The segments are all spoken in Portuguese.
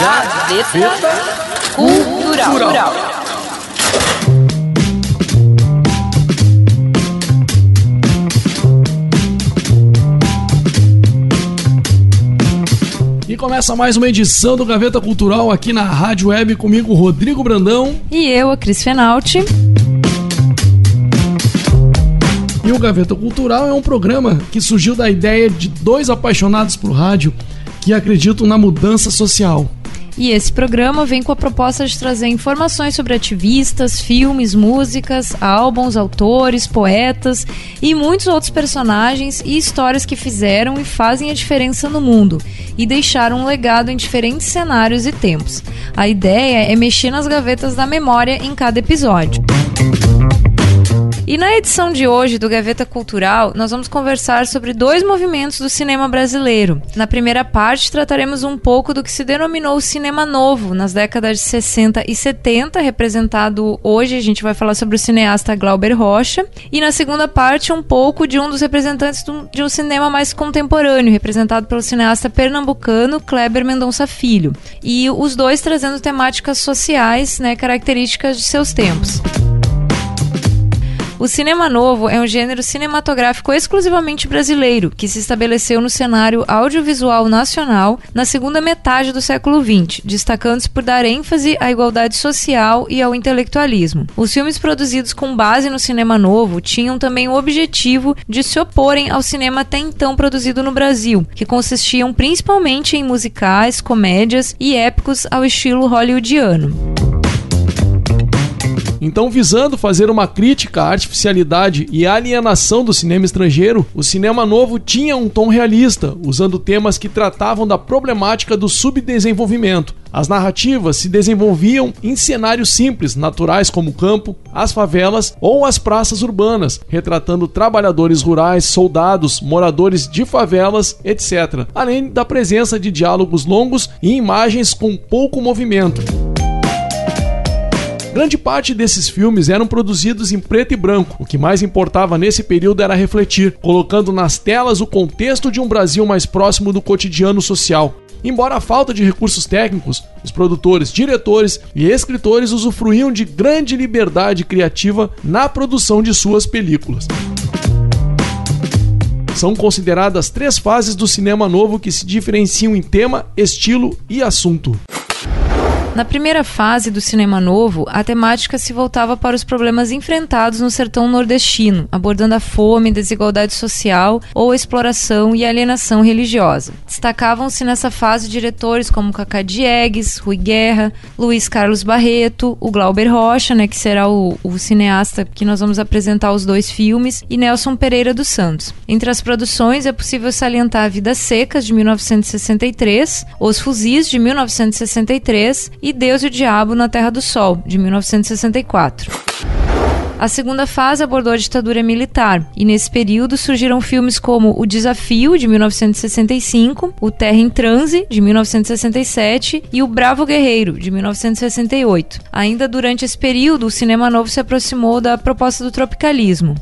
Gazeta Cultural. E começa mais uma edição do Gaveta Cultural aqui na Rádio Web comigo, Rodrigo Brandão. E eu, a Cris Fenalti. E o Gaveta Cultural é um programa que surgiu da ideia de dois apaixonados por rádio que acreditam na mudança social. E esse programa vem com a proposta de trazer informações sobre ativistas, filmes, músicas, álbuns, autores, poetas e muitos outros personagens e histórias que fizeram e fazem a diferença no mundo e deixaram um legado em diferentes cenários e tempos. A ideia é mexer nas gavetas da memória em cada episódio. E na edição de hoje do Gaveta Cultural, nós vamos conversar sobre dois movimentos do cinema brasileiro. Na primeira parte, trataremos um pouco do que se denominou cinema novo nas décadas de 60 e 70, representado hoje, a gente vai falar sobre o cineasta Glauber Rocha. E na segunda parte, um pouco de um dos representantes de um cinema mais contemporâneo, representado pelo cineasta pernambucano Kleber Mendonça Filho. E os dois trazendo temáticas sociais, né, características de seus tempos. O cinema novo é um gênero cinematográfico exclusivamente brasileiro, que se estabeleceu no cenário audiovisual nacional na segunda metade do século XX, destacando-se por dar ênfase à igualdade social e ao intelectualismo. Os filmes produzidos com base no cinema novo tinham também o objetivo de se oporem ao cinema até então produzido no Brasil, que consistiam principalmente em musicais, comédias e épicos ao estilo hollywoodiano. Então, visando fazer uma crítica à artificialidade e alienação do cinema estrangeiro, o cinema novo tinha um tom realista, usando temas que tratavam da problemática do subdesenvolvimento. As narrativas se desenvolviam em cenários simples, naturais como o campo, as favelas ou as praças urbanas, retratando trabalhadores rurais, soldados, moradores de favelas, etc., além da presença de diálogos longos e imagens com pouco movimento. Grande parte desses filmes eram produzidos em preto e branco. O que mais importava nesse período era refletir, colocando nas telas o contexto de um Brasil mais próximo do cotidiano social. Embora a falta de recursos técnicos, os produtores, diretores e escritores usufruíam de grande liberdade criativa na produção de suas películas. São consideradas três fases do cinema novo que se diferenciam em tema, estilo e assunto. Na primeira fase do cinema novo, a temática se voltava para os problemas enfrentados no sertão nordestino, abordando a fome, desigualdade social ou exploração e alienação religiosa. Destacavam-se nessa fase diretores como Cacá Diegues, Rui Guerra, Luiz Carlos Barreto, o Glauber Rocha, né, que será o, o cineasta que nós vamos apresentar os dois filmes, e Nelson Pereira dos Santos. Entre as produções é possível salientar Vidas Secas, de 1963, Os Fuzis, de 1963 e Deus e o Diabo na Terra do Sol, de 1964. A segunda fase abordou a ditadura militar, e nesse período surgiram filmes como O Desafio, de 1965, O Terra em Transe, de 1967 e O Bravo Guerreiro, de 1968. Ainda durante esse período, o cinema novo se aproximou da proposta do tropicalismo.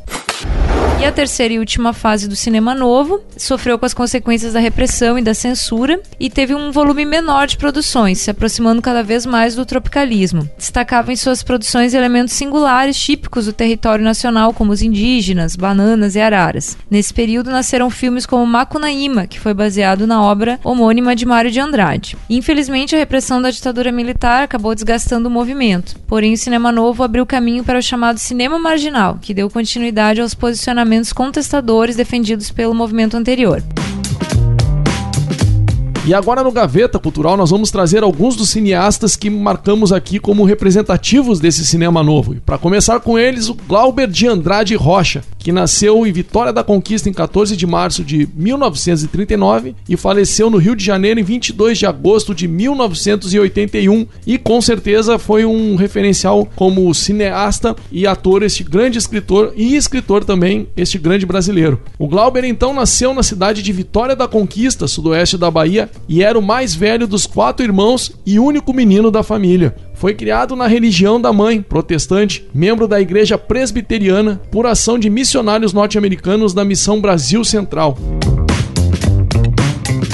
E a terceira e última fase do cinema novo sofreu com as consequências da repressão e da censura e teve um volume menor de produções, se aproximando cada vez mais do tropicalismo. Destacava em suas produções elementos singulares típicos do território nacional, como os indígenas, bananas e araras. Nesse período nasceram filmes como Macunaíma, que foi baseado na obra homônima de Mário de Andrade. Infelizmente, a repressão da ditadura militar acabou desgastando o movimento. Porém, o cinema novo abriu caminho para o chamado cinema marginal, que deu continuidade aos posicionamentos contestadores defendidos pelo movimento anterior. E agora no Gaveta Cultural nós vamos trazer alguns dos cineastas que marcamos aqui como representativos desse cinema novo. Para começar com eles, o Glauber de Andrade Rocha, que nasceu em Vitória da Conquista em 14 de março de 1939 e faleceu no Rio de Janeiro em 22 de agosto de 1981 e com certeza foi um referencial como cineasta e ator este grande escritor e escritor também este grande brasileiro. O Glauber então nasceu na cidade de Vitória da Conquista, sudoeste da Bahia, e era o mais velho dos quatro irmãos e único menino da família. Foi criado na religião da mãe, protestante, membro da igreja presbiteriana, por ação de missionários norte-americanos da Missão Brasil Central.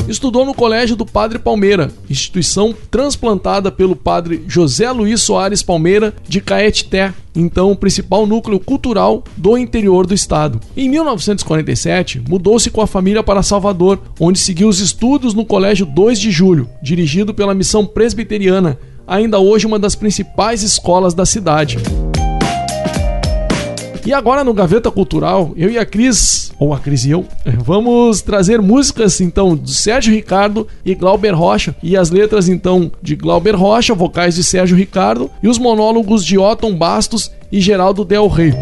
Estudou no Colégio do Padre Palmeira, instituição transplantada pelo padre José Luiz Soares Palmeira de Caetité, então o principal núcleo cultural do interior do estado. Em 1947, mudou-se com a família para Salvador, onde seguiu os estudos no Colégio 2 de Julho, dirigido pela Missão Presbiteriana, ainda hoje uma das principais escolas da cidade. E agora no Gaveta Cultural, eu e a Cris, ou a Cris e eu, vamos trazer músicas então do Sérgio Ricardo e Glauber Rocha, e as letras então de Glauber Rocha, vocais de Sérgio Ricardo, e os monólogos de Otton Bastos e Geraldo Del Rey.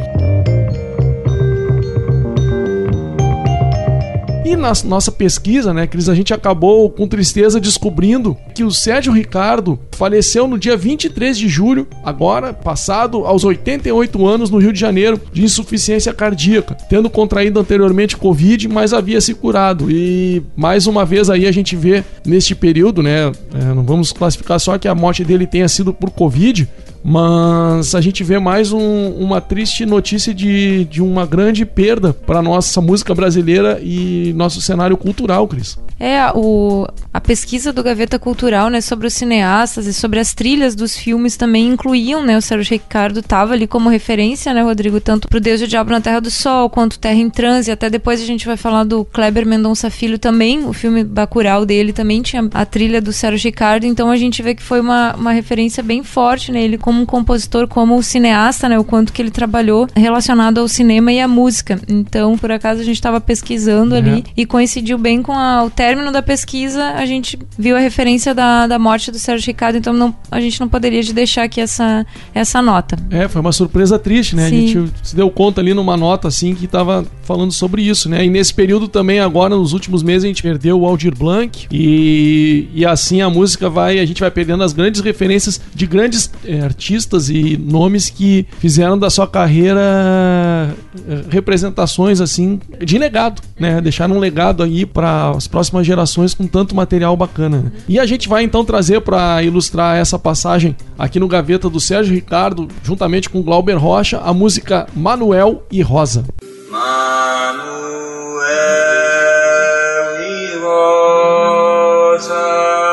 E na nossa pesquisa, né, Cris, a gente acabou com tristeza descobrindo que o Sérgio Ricardo faleceu no dia 23 de julho, agora passado aos 88 anos no Rio de Janeiro, de insuficiência cardíaca, tendo contraído anteriormente Covid, mas havia se curado. E mais uma vez aí a gente vê neste período, né, é, não vamos classificar só que a morte dele tenha sido por Covid, mas a gente vê mais um, uma triste notícia de, de uma grande perda para nossa música brasileira e nosso cenário cultural, Cris. É, o, a pesquisa do Gaveta Cultural, né, sobre os cineastas e sobre as trilhas dos filmes também incluíam, né, o Sérgio Ricardo estava ali como referência, né, Rodrigo, tanto pro Deus e o Diabo na Terra do Sol, quanto Terra em Transe, até depois a gente vai falar do Kleber Mendonça Filho também, o filme Bacurau dele também tinha a trilha do Sérgio Ricardo, então a gente vê que foi uma, uma referência bem forte né, como um compositor, como cineasta, né, o quanto que ele trabalhou relacionado ao cinema e à música. Então, por acaso, a gente estava pesquisando uhum. ali e coincidiu bem com a, o término da pesquisa, a gente viu a referência da, da morte do Sérgio Ricardo, então não, a gente não poderia de deixar aqui essa, essa nota. É, foi uma surpresa triste, né? Sim. A gente se deu conta ali numa nota assim que estava falando sobre isso, né? E nesse período também, agora, nos últimos meses, a gente perdeu o Aldir Blanc e, e assim a música vai, a gente vai perdendo as grandes referências de grandes é, artistas e nomes que fizeram da sua carreira é, representações assim de legado, né? Deixaram um legado aí para as próximas gerações com tanto material bacana. Né? E a gente vai então trazer para ilustrar essa passagem aqui no Gaveta do Sérgio Ricardo, juntamente com Glauber Rocha, a música Manuel e Rosa. Manuel e Rosa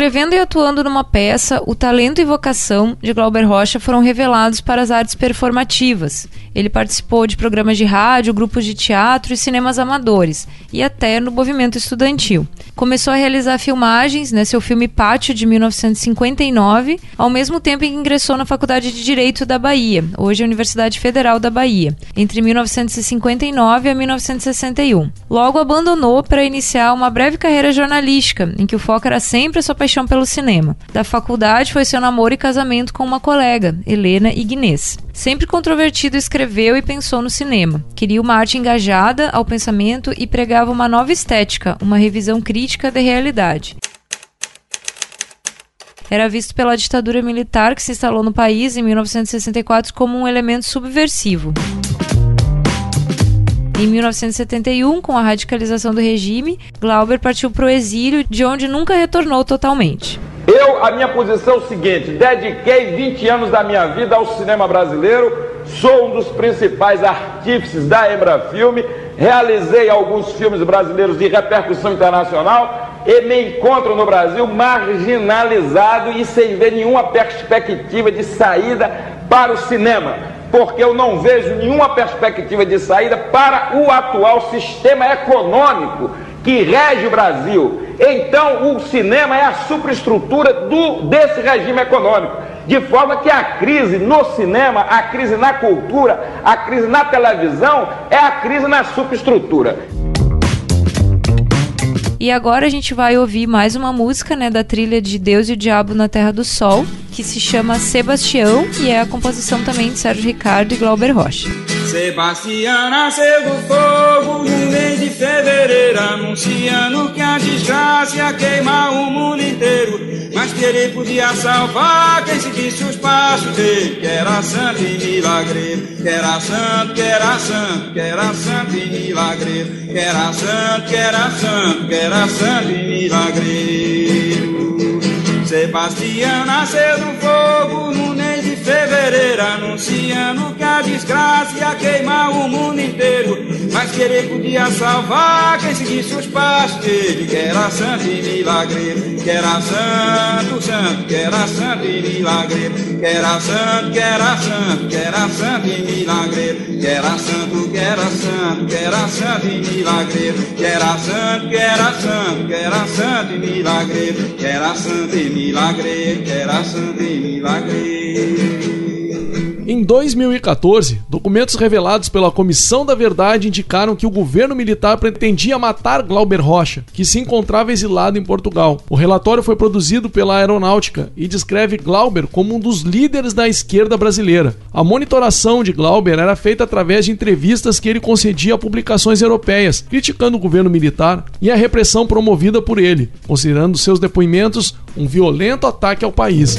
Escrevendo e atuando numa peça, o talento e vocação de Glauber Rocha foram revelados para as artes performativas. Ele participou de programas de rádio, grupos de teatro e cinemas amadores, e até no movimento estudantil. Começou a realizar filmagens, né, seu filme Pátio de 1959, ao mesmo tempo em que ingressou na Faculdade de Direito da Bahia, hoje a Universidade Federal da Bahia, entre 1959 a 1961. Logo abandonou para iniciar uma breve carreira jornalística, em que o foco era sempre a sua paixão pelo cinema. Da faculdade foi seu namoro e casamento com uma colega, Helena Ignez. Sempre controvertido, escreveu e pensou no cinema. Queria uma arte engajada ao pensamento e pregava uma nova estética, uma revisão crítica da realidade era visto pela ditadura militar que se instalou no país em 1964 como um elemento subversivo. Em 1971, com a radicalização do regime, Glauber partiu para o exílio, de onde nunca retornou totalmente. Eu, a minha posição é o seguinte: dediquei 20 anos da minha vida ao cinema brasileiro, sou um dos principais artífices da Embrafilme, realizei alguns filmes brasileiros de repercussão internacional e me encontro no Brasil marginalizado e sem ver nenhuma perspectiva de saída para o cinema, porque eu não vejo nenhuma perspectiva de saída para o atual sistema econômico que rege o Brasil. Então, o cinema é a superestrutura do, desse regime econômico. De forma que a crise no cinema, a crise na cultura, a crise na televisão é a crise na superestrutura. E agora a gente vai ouvir mais uma música, né, da trilha de Deus e o Diabo na Terra do Sol, que se chama Sebastião e é a composição também de Sérgio Ricardo e Glauber Rocha. Sebastião nasceu do fogo no mês de fevereiro, anunciando que a desgraça ia queimar o mundo inteiro. Mas que ele podia salvar quem seguisse os passos dele, que era santo e milagreiro, que era santo, que era santo, que era santo e milagreiro, que era santo, que era santo, que era santo e milagreiro. Sebastião nasceu do fogo no de fevereiro, anunciando que a desgraça ia queimar o mundo inteiro. Mas que ele podia salvar quem seguisse os passos dele, que era santo e milagreiro, que era santo, santo, que era santo e milagreiro, que era santo, que era santo, que era santo e milagreiro, que era santo, que era santo, que era santo e milagreiro, que era santo, que era santo, que era santo e milagreiro, que era santo e milagreiro, que era santo e milagreiro. Em 2014, documentos revelados pela Comissão da Verdade indicaram que o governo militar pretendia matar Glauber Rocha, que se encontrava exilado em Portugal. O relatório foi produzido pela Aeronáutica e descreve Glauber como um dos líderes da esquerda brasileira. A monitoração de Glauber era feita através de entrevistas que ele concedia a publicações europeias, criticando o governo militar e a repressão promovida por ele, considerando seus depoimentos um violento ataque ao país.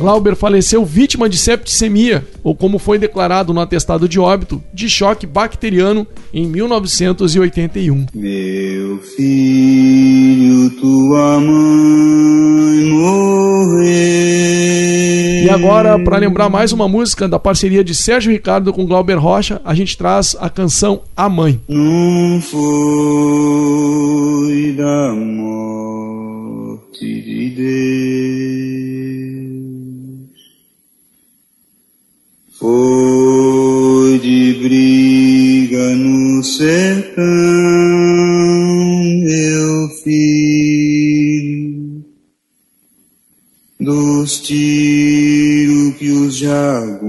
Glauber faleceu vítima de septicemia, ou como foi declarado no atestado de óbito, de choque bacteriano em 1981. Meu filho, tua mãe morreu. E agora, para lembrar mais uma música da parceria de Sérgio Ricardo com Glauber Rocha, a gente traz a canção A Mãe. Não foi da morte de Deus, foi de briga no sertão, meu filho, dos tiros que os jagunços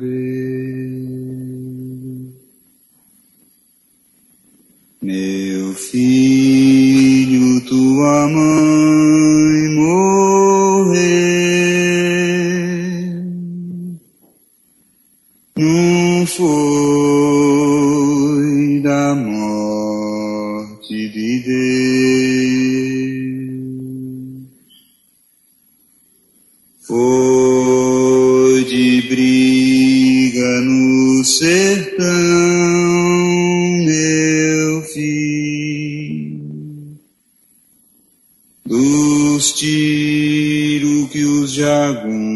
deu. Meu filho, tua mãe Foi da morte de Deus. Foi de briga no sertão, meu filho, dos tiros que os jagunços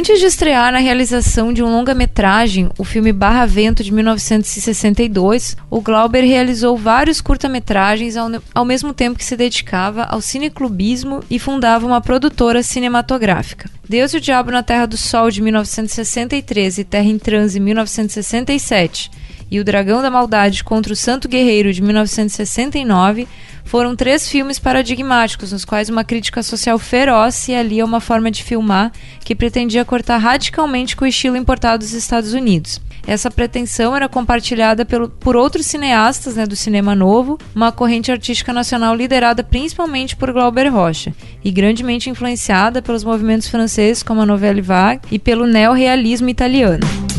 Antes de estrear na realização de um longa-metragem, o filme Barra Vento de 1962, o Glauber realizou vários curta-metragens ao, ao mesmo tempo que se dedicava ao cineclubismo e fundava uma produtora cinematográfica. Deus e o Diabo na Terra do Sol de 1963 e Terra em Transe 1967 e O Dragão da Maldade contra o Santo Guerreiro de 1969 foram três filmes paradigmáticos, nos quais uma crítica social feroz se alia a uma forma de filmar que pretendia cortar radicalmente com o estilo importado dos Estados Unidos. Essa pretensão era compartilhada pelo, por outros cineastas né, do cinema novo, uma corrente artística nacional liderada principalmente por Glauber Rocha e grandemente influenciada pelos movimentos franceses como a Nouvelle Vague e pelo neorrealismo italiano.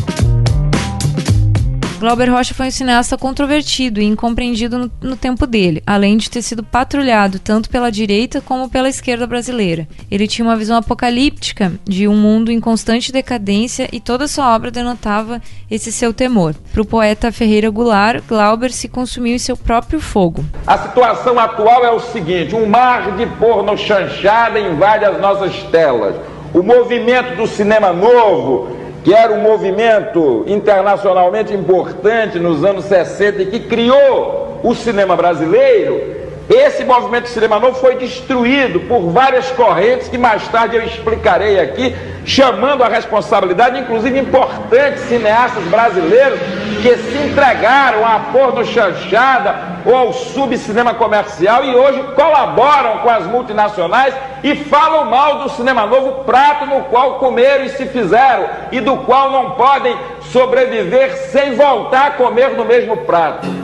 Glauber Rocha foi um cineasta controvertido e incompreendido no, no, tempo dele, além de ter sido patrulhado tanto pela direita como pela esquerda brasileira. Ele tinha uma visão apocalíptica de um mundo em constante decadência e toda sua obra denotava esse seu temor. Para o poeta Ferreira Goulart, Glauber se consumiu em seu próprio fogo. A situação atual é o seguinte: um mar de porno chanchada invade as nossas telas. O movimento do cinema novo que era um movimento internacionalmente importante nos anos 60 e que criou o cinema brasileiro, esse movimento cinema novo foi destruído por várias correntes que mais tarde eu explicarei aqui, chamando a responsabilidade, inclusive importantes cineastas brasileiros que se entregaram à porno chanchada ou ao subcinema comercial e hoje colaboram com as multinacionais e falam mal do cinema novo, prato no qual comeram e se fizeram e do qual não podem sobreviver sem voltar a comer no mesmo prato.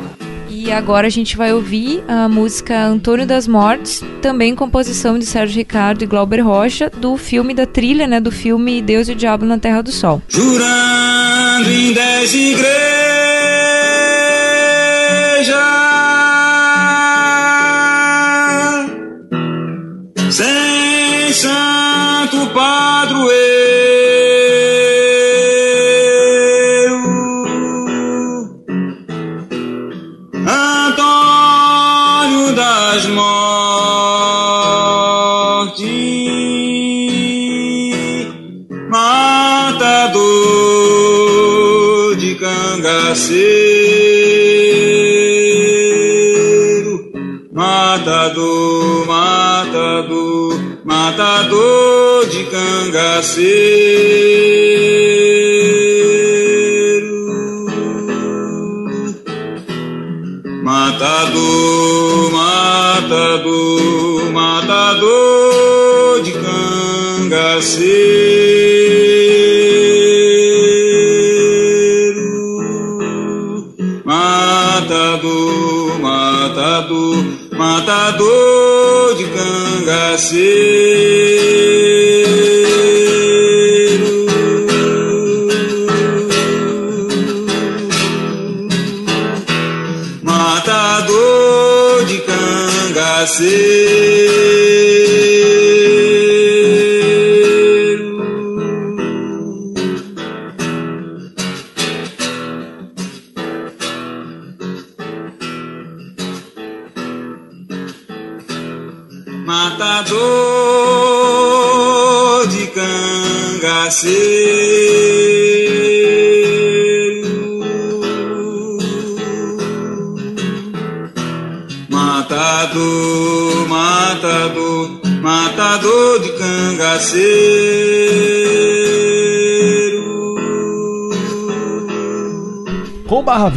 E agora a gente vai ouvir a música Antônio das Mortes, também composição de Sérgio Ricardo e Glauber Rocha, do filme da trilha, né, do filme Deus e o Diabo na Terra do Sol. Jurando em dez igrejas, sem santo padroeiro. Cangaceiro, matador, matador, matador de cangaceiro, matador, matador, matador de cangaceiro.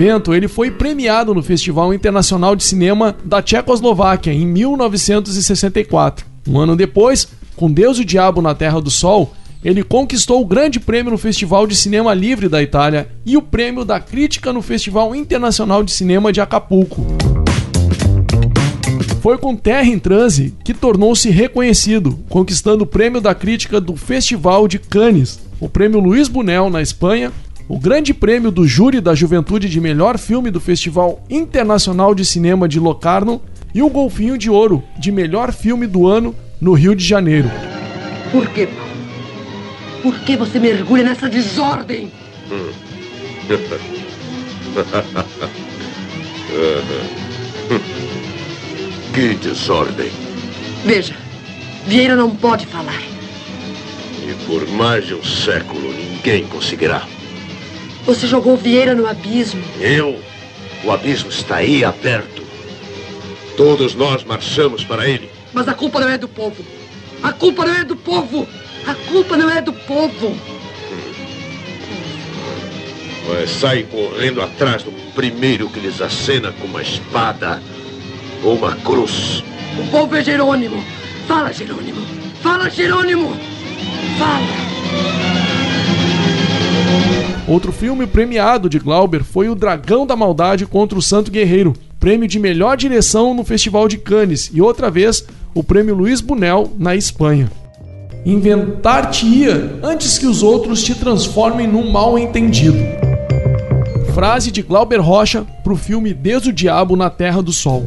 Ele foi premiado no Festival Internacional de Cinema da Tchecoslováquia em 1964. Um ano depois, com Deus e o Diabo na Terra do Sol, ele conquistou o grande prêmio no Festival de Cinema Livre da Itália e o prêmio da crítica no Festival Internacional de Cinema de Acapulco. Foi com Terra em Transe que tornou-se reconhecido, conquistando o prêmio da crítica do Festival de Cannes, o prêmio Luiz Bunel na Espanha o Grande Prêmio do Júri da Juventude de Melhor Filme do Festival Internacional de Cinema de Locarno e o Golfinho de Ouro de Melhor Filme do Ano no Rio de Janeiro. Por que, Paulo? Por que você mergulha nessa desordem? que desordem? Veja, Vieira não pode falar. E por mais de um século ninguém conseguirá. Você jogou Vieira no abismo. Eu? O abismo está aí aberto. Todos nós marchamos para ele. Mas a culpa não é do povo. A culpa não é do povo. A culpa não é do povo. Mas saem correndo atrás do primeiro que lhes acena com uma espada ou uma cruz. O povo é Jerônimo. Fala, Jerônimo. Fala, Jerônimo. Fala. Outro filme premiado de Glauber foi O Dragão da Maldade contra o Santo Guerreiro, prêmio de melhor direção no Festival de Cannes e outra vez o prêmio Luiz Bunel na Espanha. Inventar-te-ia antes que os outros te transformem num mal entendido. Frase de Glauber Rocha para o filme Deus o Diabo na Terra do Sol.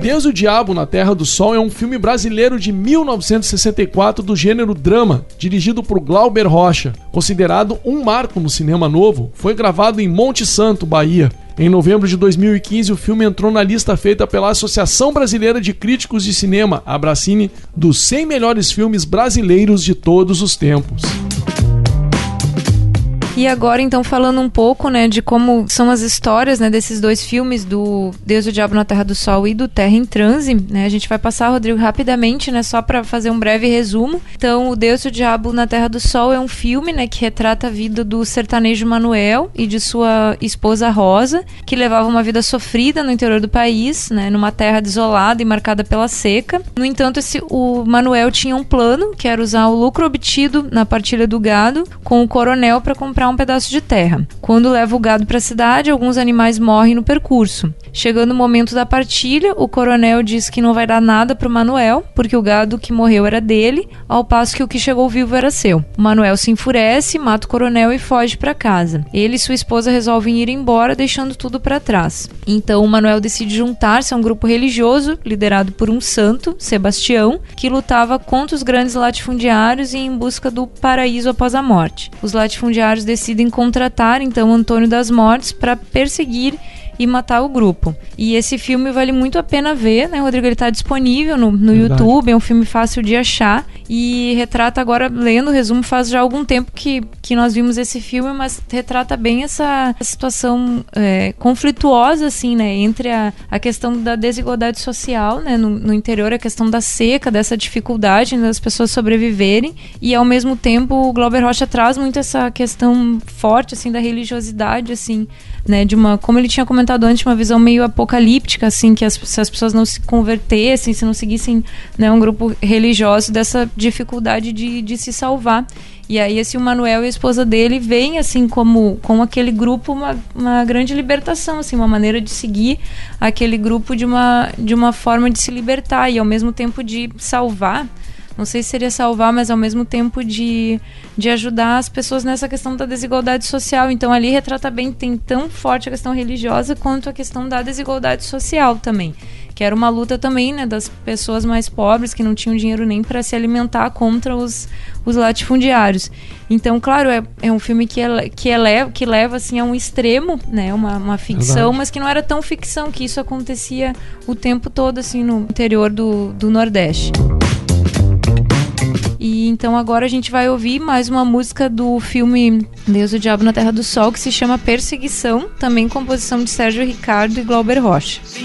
Deus o Diabo na Terra do Sol é um filme brasileiro de 1964 do gênero drama, dirigido por Glauber Rocha. Considerado um marco no cinema novo, foi gravado em Monte Santo, Bahia. Em novembro de 2015, o filme entrou na lista feita pela Associação Brasileira de Críticos de Cinema, Abracine, dos 100 melhores filmes brasileiros de todos os tempos. E agora, então, falando um pouco, né, de como são as histórias, né, desses dois filmes, do Deus e o Diabo na Terra do Sol e do Terra em Transe, né, a gente vai passar, Rodrigo, rapidamente, né, só para fazer um breve resumo. Então, o Deus e o Diabo na Terra do Sol é um filme, né, que retrata a vida do sertanejo Manuel e de sua esposa Rosa, que levava uma vida sofrida no interior do país, né, numa terra desolada e marcada pela seca. No entanto, esse, o Manuel tinha um plano, que era usar o lucro obtido na partilha do gado com o coronel para comprar um pedaço de terra. Quando leva o gado para a cidade, alguns animais morrem no percurso. Chegando o momento da partilha, o coronel diz que não vai dar nada para o Manuel, porque o gado que morreu era dele, ao passo que o que chegou vivo era seu. O Manuel se enfurece, mata o coronel e foge para casa. Ele e sua esposa resolvem ir embora, deixando tudo para trás. Então o Manuel decide juntar-se a um grupo religioso liderado por um santo, Sebastião, que lutava contra os grandes latifundiários e em busca do paraíso após a morte. Os latifundiários decidem contratar então Antônio das Mortes para perseguir e matar o grupo. E esse filme vale muito a pena ver, né, Rodrigo? Ele está disponível no, no YouTube, é um filme fácil de achar e retrata agora, lendo o resumo, faz já algum tempo que, que nós vimos esse filme, mas retrata bem essa situação é, conflituosa, assim, né, entre a, a questão da desigualdade social, né, no, no interior, a questão da seca, dessa dificuldade né, das pessoas sobreviverem e, ao mesmo tempo, o Glauber Rocha traz muito essa questão forte, assim, da religiosidade, assim, né, de uma, como ele tinha comentado antes, uma visão meio apocalíptica, assim, que as, se as pessoas não se convertessem, se não seguissem, né, um grupo religioso, dessa dificuldade de, de se salvar. E aí esse o Manuel e a esposa dele veem assim como com aquele grupo uma, uma grande libertação, assim, uma maneira de seguir aquele grupo de uma de uma forma de se libertar e ao mesmo tempo de salvar não sei se seria salvar, mas ao mesmo tempo de, de ajudar as pessoas nessa questão da desigualdade social. Então ali retrata bem, tem tão forte a questão religiosa quanto a questão da desigualdade social também. Que era uma luta também né, das pessoas mais pobres que não tinham dinheiro nem para se alimentar contra os, os latifundiários. Então, claro, é, é um filme que, é, que, eleva, que leva assim, a um extremo, né, uma, uma ficção, Verdade. mas que não era tão ficção, que isso acontecia o tempo todo assim, no interior do, do Nordeste. E então agora a gente vai ouvir mais uma música do filme Deus o Diabo na Terra do Sol, que se chama Perseguição, também composição de Sérgio Ricardo e Glauber Rocha. Se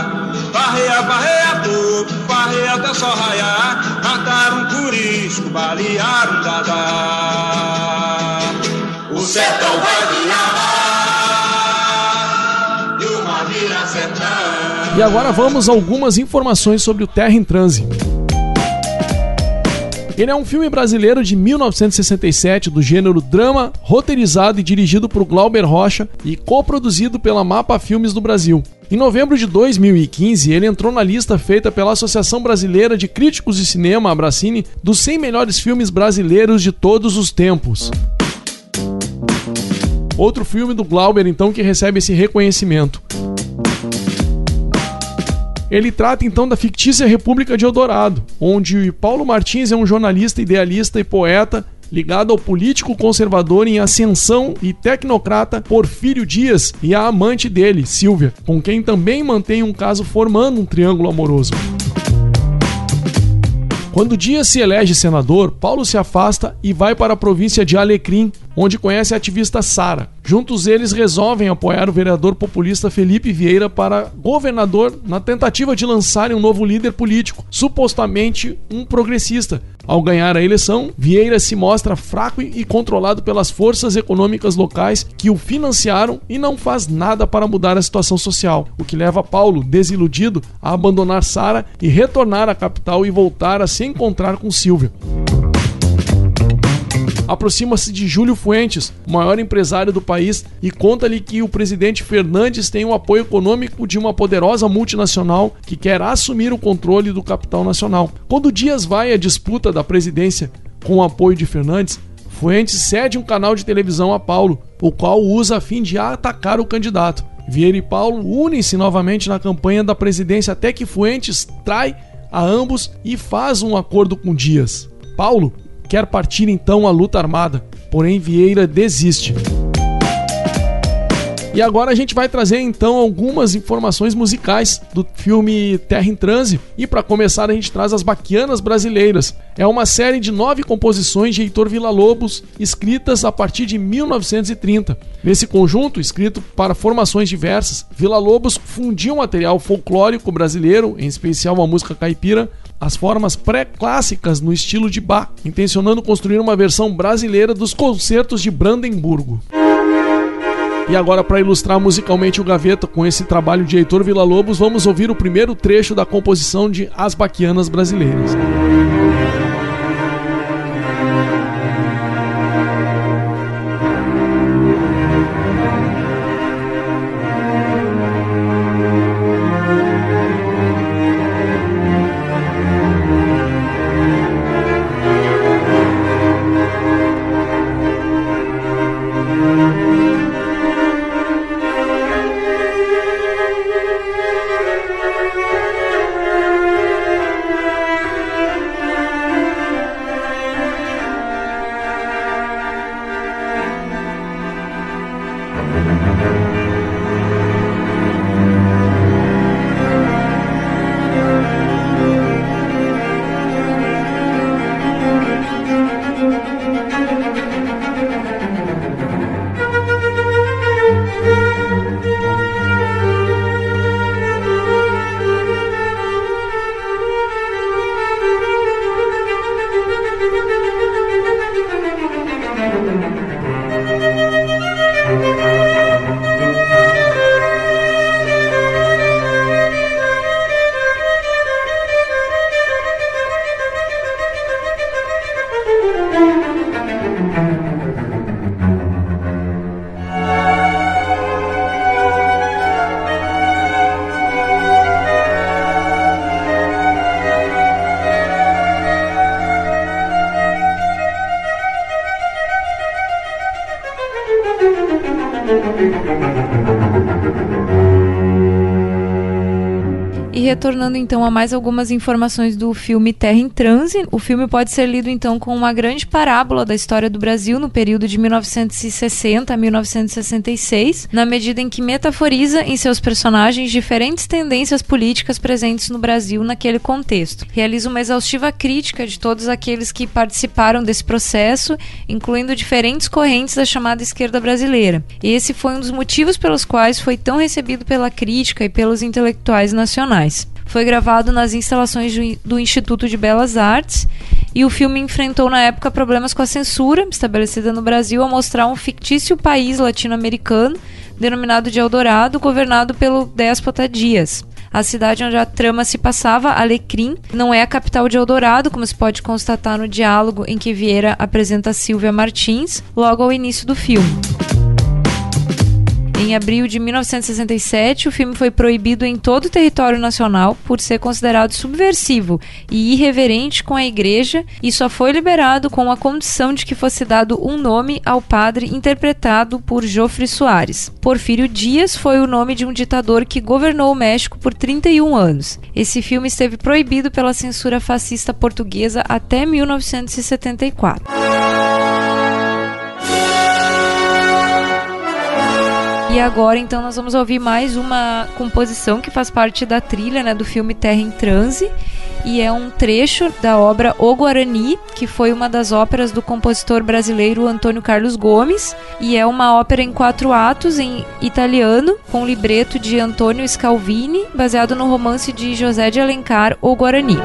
Barreia tudo, barreia até só raiar. Mataram um curisco, balearam Dadá. O sertão vai virar e uma vira sertão. E agora vamos a algumas informações sobre o Terra em Transe. Ele é um filme brasileiro de 1967 do gênero drama, roteirizado e dirigido por Glauber Rocha e coproduzido pela Mapa Filmes do Brasil. Em novembro de 2015, ele entrou na lista feita pela Associação Brasileira de Críticos de Cinema, Abracine, dos 100 melhores filmes brasileiros de todos os tempos. Outro filme do Glauber, então, que recebe esse reconhecimento. Ele trata então da fictícia República de Eldorado, onde Paulo Martins é um jornalista, idealista e poeta ligado ao político conservador em ascensão e tecnocrata Porfírio Dias e a amante dele, Silvia, com quem também mantém um caso formando um triângulo amoroso. Quando Dias se elege senador, Paulo se afasta e vai para a província de Alecrim, onde conhece a ativista Sara. Juntos eles resolvem apoiar o vereador populista Felipe Vieira para governador na tentativa de lançarem um novo líder político, supostamente um progressista. Ao ganhar a eleição, Vieira se mostra fraco e controlado pelas forças econômicas locais que o financiaram e não faz nada para mudar a situação social, o que leva Paulo, desiludido, a abandonar Sara e retornar à capital e voltar a se encontrar com Silvia aproxima-se de Júlio Fuentes, o maior empresário do país, e conta-lhe que o presidente Fernandes tem o apoio econômico de uma poderosa multinacional que quer assumir o controle do capital nacional. Quando Dias vai à disputa da presidência com o apoio de Fernandes, Fuentes cede um canal de televisão a Paulo, o qual usa a fim de atacar o candidato. Vieira e Paulo unem-se novamente na campanha da presidência até que Fuentes trai a ambos e faz um acordo com Dias. Paulo quer partir então à luta armada, porém Vieira desiste. E agora a gente vai trazer então algumas informações musicais do filme Terra em Transe. E para começar, a gente traz as Baquianas Brasileiras. É uma série de nove composições de Heitor Villa-Lobos, escritas a partir de 1930. Nesse conjunto, escrito para formações diversas, Villa-Lobos fundiu material folclórico brasileiro, em especial a música caipira, as formas pré-clássicas no estilo de Bach, intencionando construir uma versão brasileira dos concertos de Brandemburgo. E agora, para ilustrar musicalmente o Gaveta com esse trabalho de Heitor Villa-Lobos, vamos ouvir o primeiro trecho da composição de As Baquianas Brasileiras. Retornando então a mais algumas informações do filme Terra em Transe. O filme pode ser lido então com uma grande parábola da história do Brasil no período de 1960 a 1966, na medida em que metaforiza em seus personagens diferentes tendências políticas presentes no Brasil naquele contexto. Realiza uma exaustiva crítica de todos aqueles que participaram desse processo, incluindo diferentes correntes da chamada esquerda brasileira. E esse foi um dos motivos pelos quais foi tão recebido pela crítica e pelos intelectuais nacionais. Foi gravado nas instalações do Instituto de Belas Artes e o filme enfrentou na época problemas com a censura estabelecida no Brasil ao mostrar um fictício país latino-americano denominado de Eldorado, governado pelo déspota Dias. A cidade onde a trama se passava, Alecrim, não é a capital de Eldorado, como se pode constatar no diálogo em que Vieira apresenta Silvia Martins logo ao início do filme. Em abril de 1967, o filme foi proibido em todo o território nacional por ser considerado subversivo e irreverente com a igreja e só foi liberado com a condição de que fosse dado um nome ao padre interpretado por Jofre Soares. Porfírio Dias foi o nome de um ditador que governou o México por 31 anos. Esse filme esteve proibido pela censura fascista portuguesa até 1974. E agora, então, nós vamos ouvir mais uma composição que faz parte da trilha né, do filme Terra em Transe. E é um trecho da obra O Guarani, que foi uma das óperas do compositor brasileiro Antônio Carlos Gomes. E é uma ópera em quatro atos, em italiano, com libreto de Antônio Scalvini, baseado no romance de José de Alencar, O Guarani.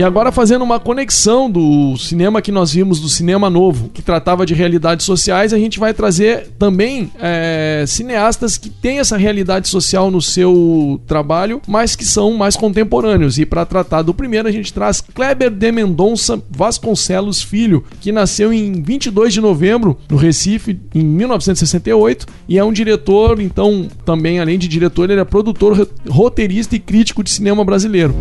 E agora fazendo uma conexão do cinema que nós vimos, do cinema novo, que tratava de realidades sociais, a gente vai trazer também é, cineastas que têm essa realidade social no seu trabalho, mas que são mais contemporâneos. E para tratar do primeiro, a gente traz Kleber de Mendonça Vasconcelos Filho, que nasceu em 22 de novembro no Recife, em 1968, e é um diretor, então, também além de diretor, ele é produtor, roteirista e crítico de cinema brasileiro.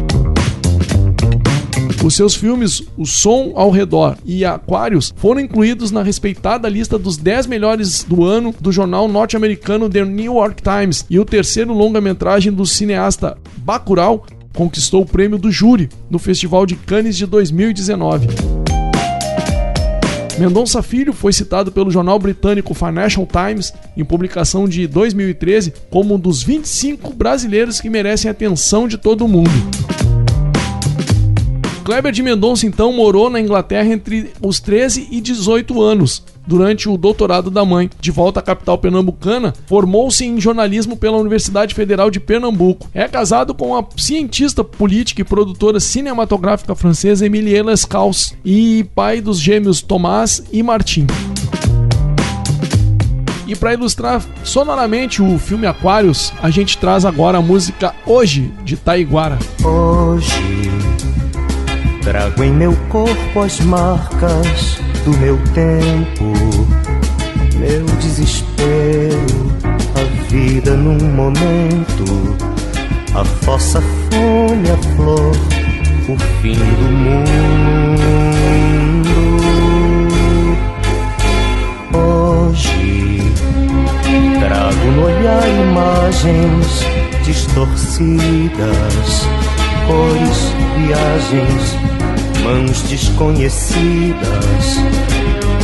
Os seus filmes O Som ao Redor e Aquários foram incluídos na respeitada lista dos 10 melhores do ano do jornal norte-americano The New York Times e o terceiro longa-metragem do cineasta Bacurau conquistou o prêmio do júri no Festival de Cannes de 2019. Mendonça Filho foi citado pelo jornal britânico Financial Times, em publicação de 2013, como um dos 25 brasileiros que merecem a atenção de todo mundo. Kleber de Mendonça então morou na Inglaterra entre os 13 e 18 anos. Durante o doutorado da mãe, de volta à capital pernambucana, formou-se em jornalismo pela Universidade Federal de Pernambuco. É casado com a cientista política e produtora cinematográfica francesa Emilie Lescaus e pai dos gêmeos Tomás e Martim. E para ilustrar sonoramente o filme Aquários, a gente traz agora a música Hoje de Taiguara. Hoje Trago em meu corpo as marcas do meu tempo, meu desespero, a vida num momento, a fossa fome, a flor, o fim do mundo. Hoje trago no olhar imagens distorcidas, cores, viagens mãos desconhecidas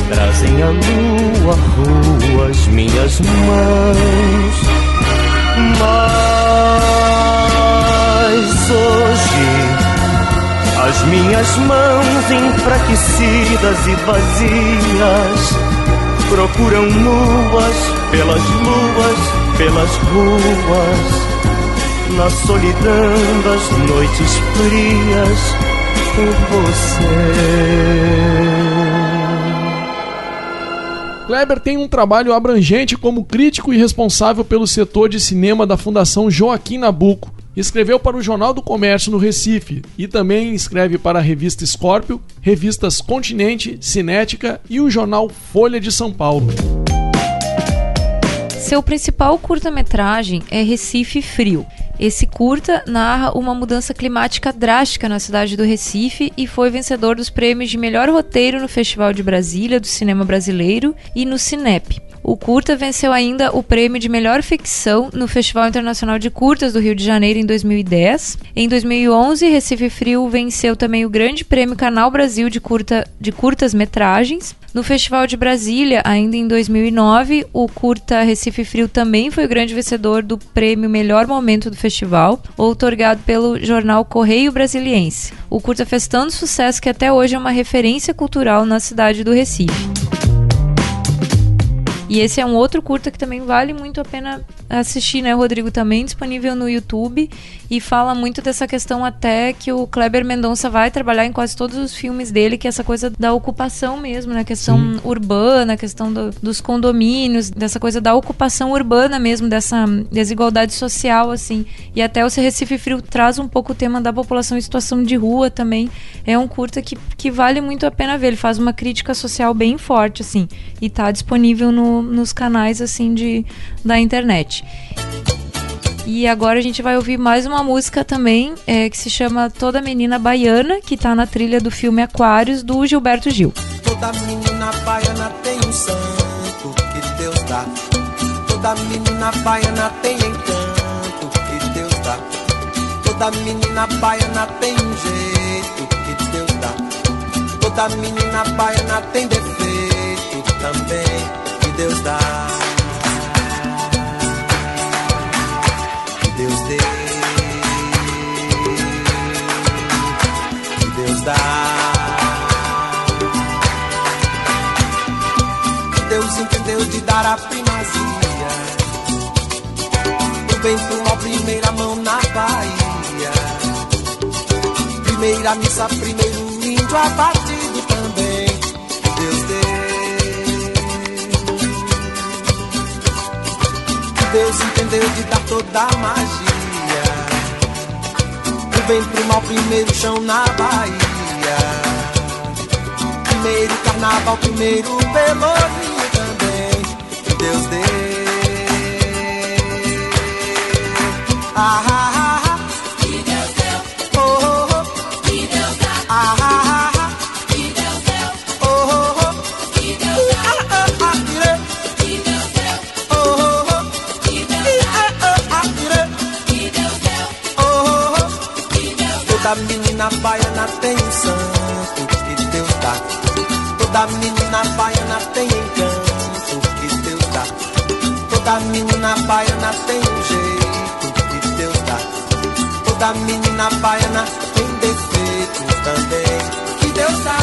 trazem a lua à rua as minhas mãos. Mas hoje as minhas mãos enfraquecidas e vazias procuram nuas pelas luas, pelas ruas, na solidão das noites frias por você. Kleber tem um trabalho abrangente como crítico e responsável pelo setor de cinema da Fundação Joaquim Nabuco. Escreveu para o Jornal do Comércio no Recife e também escreve para a revista Scorpio, revistas Continente, Cinética e o jornal Folha de São Paulo. Seu principal curta-metragem é Recife Frio. Esse curta narra uma mudança climática drástica na cidade do Recife e foi vencedor dos prêmios de melhor roteiro no Festival de Brasília do Cinema Brasileiro e no Cinep. O curta venceu ainda o prêmio de melhor ficção no Festival Internacional de Curtas do Rio de Janeiro em 2010. Em 2011, Recife Frio venceu também o Grande Prêmio Canal Brasil de, curta, de curtas metragens. No Festival de Brasília, ainda em 2009, o curta Recife Frio também foi o grande vencedor do prêmio Melhor Momento do festival, outorgado pelo jornal Correio Brasiliense. O curta fez tanto sucesso que até hoje é uma referência cultural na cidade do Recife. E esse é um outro curta que também vale muito a pena assistir, né, Rodrigo? Também disponível no YouTube e fala muito dessa questão até que o Kleber Mendonça vai trabalhar em quase todos os filmes dele, que é essa coisa da ocupação mesmo, né? Questão Sim. urbana, questão do, dos condomínios, dessa coisa da ocupação urbana mesmo, dessa desigualdade social, assim. E até o Recife Frio traz um pouco o tema da população em situação de rua também. É um curta que, que vale muito a pena ver. Ele faz uma crítica social bem forte, assim. E tá disponível no, nos canais, assim, de, da internet. E agora a gente vai ouvir mais uma música também, é, que se chama Toda Menina Baiana, que tá na trilha do filme Aquários, do Gilberto Gil. Toda menina baiana tem um santo que Deus dá. Toda menina baiana tem encanto que Deus dá. Toda menina baiana tem um jeito que Deus dá. Toda menina baiana tem defeito também Deus dá. Deus deu, que Deus dá. Deus entendeu de dar a primazia, o bem pro mal, primeira mão na Bahia. Primeira missa, primeiro índio abatido Deus entendeu de dar toda a magia. Do bem pro mal, primeiro chão na Bahia. Primeiro carnaval, primeiro pelourinho também. Deus deu. Ah, ah, menina baiana tem um santo que Deus dá. Toda menina baiana tem encanto que Deus dá. Toda menina baiana tem um jeito que Deus dá. Toda menina baiana tem defeito também que Deus dá.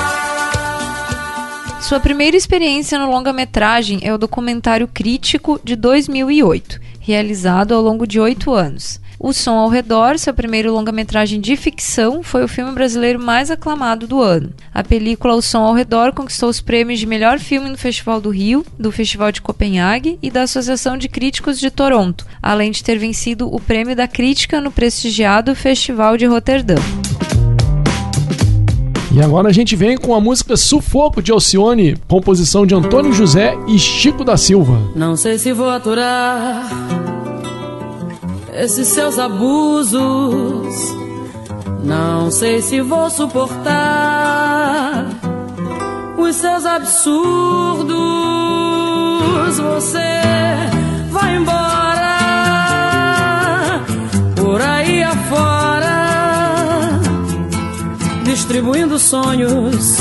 Sua primeira experiência no longa-metragem é o documentário Crítico de 2008, realizado ao longo de oito anos. O Som ao Redor, seu primeiro longa-metragem de ficção, foi o filme brasileiro mais aclamado do ano. A película O Som ao Redor conquistou os prêmios de melhor filme no Festival do Rio, do Festival de Copenhague e da Associação de Críticos de Toronto, além de ter vencido o prêmio da crítica no prestigiado Festival de Roterdã. E agora a gente vem com a música Sufoco de Alcione, composição de Antônio José e Chico da Silva. Não sei se vou aturar esses seus abusos. Não sei se vou suportar os seus absurdos. Você vai embora por aí afora, distribuindo sonhos,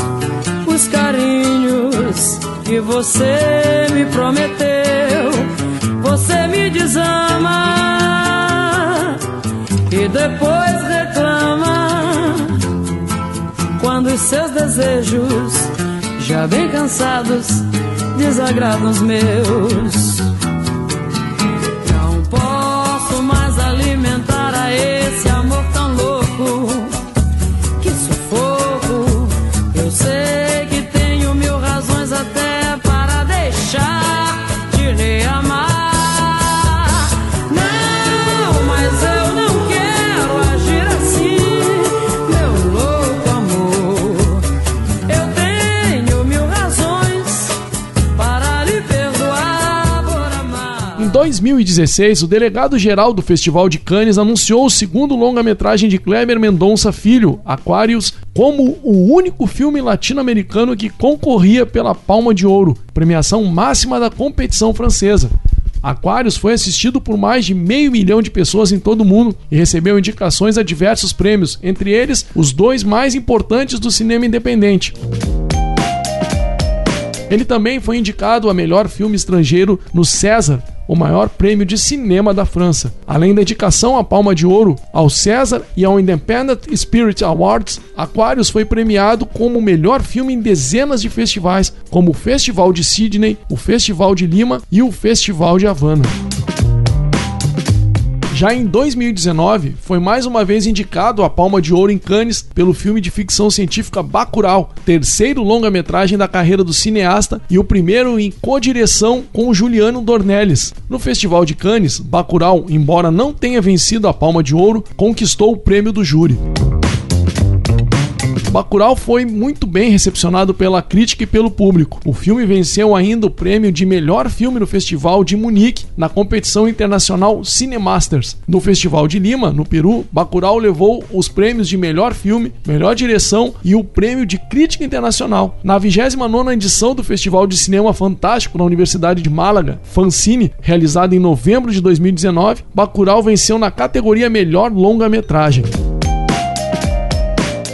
os carinhos que você me prometeu. Você me desama e depois reclama quando os seus desejos, já bem cansados, desagradam os meus. 2016, o delegado-geral do Festival de Cannes anunciou o segundo longa-metragem de Kleber Mendonça Filho, Aquarius, como o único filme latino-americano que concorria pela Palma de Ouro, premiação máxima da competição francesa. Aquarius foi assistido por mais de meio milhão de pessoas em todo o mundo e recebeu indicações a diversos prêmios, entre eles os dois mais importantes do cinema independente. Ele também foi indicado a melhor filme estrangeiro no César, o maior prêmio de cinema da França. Além da indicação à Palma de Ouro, ao César e ao Independent Spirit Awards, Aquarius foi premiado como o melhor filme em dezenas de festivais, como o Festival de Sydney, o Festival de Lima e o Festival de Havana. Já em 2019, foi mais uma vez indicado a Palma de Ouro em Cannes pelo filme de ficção científica Bacurau, terceiro longa-metragem da carreira do cineasta e o primeiro em co-direção com Juliano Dornelles. No Festival de Cannes, Bacurau, embora não tenha vencido a Palma de Ouro, conquistou o prêmio do júri. Bacurau foi muito bem recepcionado pela crítica e pelo público. O filme venceu ainda o prêmio de melhor filme no Festival de Munique, na competição internacional Cinemasters. No Festival de Lima, no Peru, Bacurau levou os prêmios de melhor filme, melhor direção e o prêmio de crítica internacional. Na 29ª edição do Festival de Cinema Fantástico na Universidade de Málaga, Fancine, realizado em novembro de 2019, Bacurau venceu na categoria melhor longa-metragem.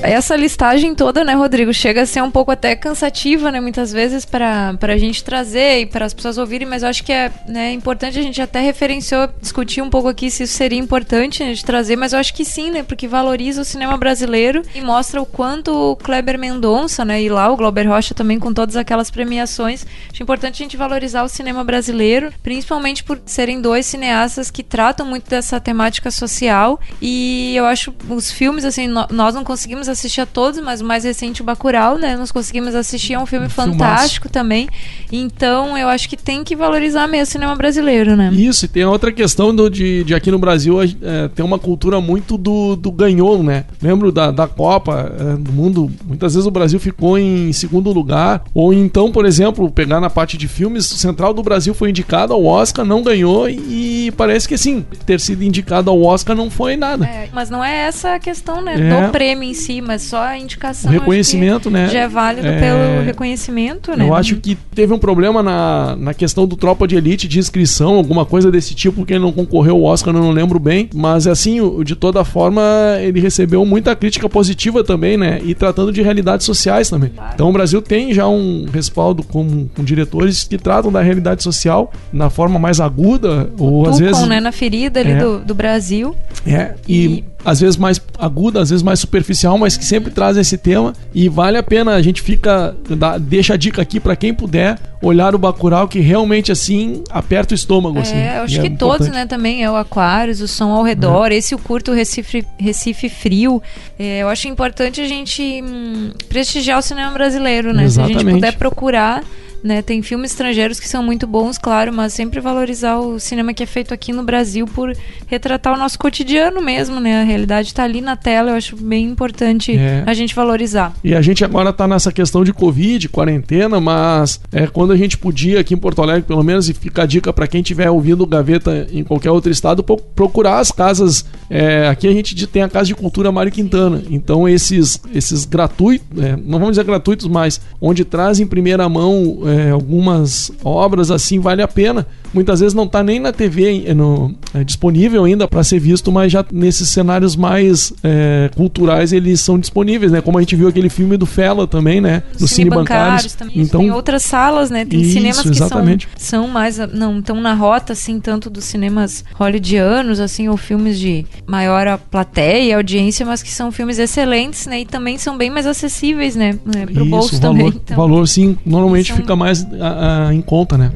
Essa listagem toda, né, Rodrigo, chega a ser um pouco até cansativa, né, muitas vezes para a gente trazer e para as pessoas ouvirem, mas eu acho que é né, importante, a gente até referenciou, discutir um pouco aqui se isso seria importante né, de trazer, mas eu acho que sim, né, porque valoriza o cinema brasileiro e mostra o quanto o Kleber Mendonça, né, e lá o Glauber Rocha também com todas aquelas premiações, acho importante a gente valorizar o cinema brasileiro, principalmente por serem dois cineastas que tratam muito dessa temática social e eu acho os filmes, assim, no, nós não conseguimos assistir a todos, mas o mais recente, o Bacurau, né? Nós conseguimos assistir, é um filme um fantástico filmaço. também. Então, eu acho que tem que valorizar mesmo o cinema brasileiro, né? Isso, e tem outra questão do, de, de aqui no Brasil é, tem uma cultura muito do, do ganhou, né? Lembro da, da Copa é, do Mundo, muitas vezes o Brasil ficou em segundo lugar, ou então, por exemplo, pegar na parte de filmes, o Central do Brasil foi indicado ao Oscar, não ganhou, e parece que assim, ter sido indicado ao Oscar não foi nada. É, mas não é essa a questão, né? É. Do prêmio em si, mas só a indicação. O reconhecimento, né? Já é válido é... pelo reconhecimento, né? Eu acho que teve um problema na, na questão do Tropa de Elite de inscrição, alguma coisa desse tipo, que ele não concorreu ao Oscar, eu não lembro bem. Mas assim, de toda forma, ele recebeu muita crítica positiva também, né? E tratando de realidades sociais também. Então o Brasil tem já um respaldo com, com diretores que tratam da realidade social na forma mais aguda, ou Tucum, às vezes. né? Na ferida ali é. do, do Brasil. É, e, e às vezes mais aguda, às vezes mais superficial, mas que sempre traz esse tema e vale a pena. A gente fica dá, deixa a dica aqui para quem puder olhar o Bacurau que realmente assim aperta o estômago. É, assim, eu acho que é todos, né? Também é o Aquários, o som ao redor, é. esse o curto Recife, Recife Frio. É, eu acho importante a gente hum, prestigiar o cinema brasileiro, né? Exatamente. Se a gente puder procurar né? Tem filmes estrangeiros que são muito bons, claro, mas sempre valorizar o cinema que é feito aqui no Brasil por retratar o nosso cotidiano mesmo, né? A realidade está ali na tela, eu acho bem importante é. a gente valorizar. E a gente agora está nessa questão de Covid, quarentena, mas é quando a gente podia aqui em Porto Alegre, pelo menos, e fica a dica para quem estiver ouvindo Gaveta em qualquer outro estado, procurar as casas. É, aqui a gente tem a Casa de Cultura Mário Quintana. Então, esses, esses gratuitos, é, não vamos dizer gratuitos, mas onde trazem em primeira mão é, algumas obras assim vale a pena. Muitas vezes não está nem na TV é, no, é, disponível ainda para ser visto, mas já nesses cenários mais é, culturais eles são disponíveis, né? Como a gente viu aquele filme do Fela também, né? No Cine Bancários. Também. Então tem outras salas, né? Tem isso, cinemas que exatamente. são, são mais não estão na rota assim tanto dos cinemas hollywoodianos assim ou filmes de maior plateia, audiência, mas que são filmes excelentes, né? E também são bem mais acessíveis, né? né pro isso, bolso valor, também. Então, valor sim, normalmente fica mais a, a, em conta, né?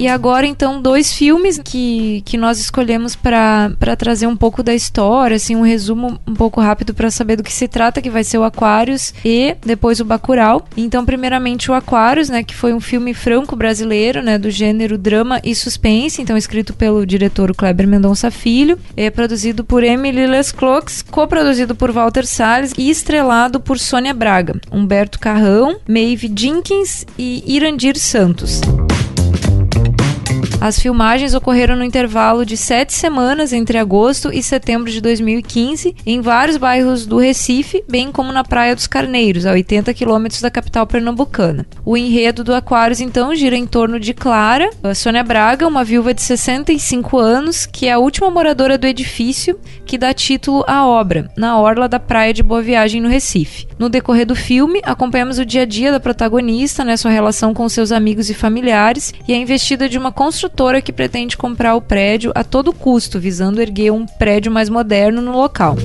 E agora, então, dois filmes que, que nós escolhemos para trazer um pouco da história, assim, um resumo um pouco rápido para saber do que se trata, que vai ser o Aquários e depois o Bacurau. Então, primeiramente o Aquários, né, que foi um filme franco-brasileiro, né, do gênero drama e suspense, então escrito pelo diretor Kleber Mendonça Filho, é produzido por Emily Lesclox, co-produzido por Walter Salles e estrelado por Sônia Braga, Humberto Carrão, Maeve Jenkins e Irandir Santos. As filmagens ocorreram no intervalo de sete semanas entre agosto e setembro de 2015 em vários bairros do Recife, bem como na Praia dos Carneiros, a 80 quilômetros da capital pernambucana. O enredo do Aquários, então, gira em torno de Clara, a Sônia Braga, uma viúva de 65 anos, que é a última moradora do edifício que dá título à obra, na orla da Praia de Boa Viagem, no Recife. No decorrer do filme, acompanhamos o dia a dia da protagonista, né, sua relação com seus amigos e familiares e a investida de uma construtora que pretende comprar o prédio a todo custo, visando erguer um prédio mais moderno no local.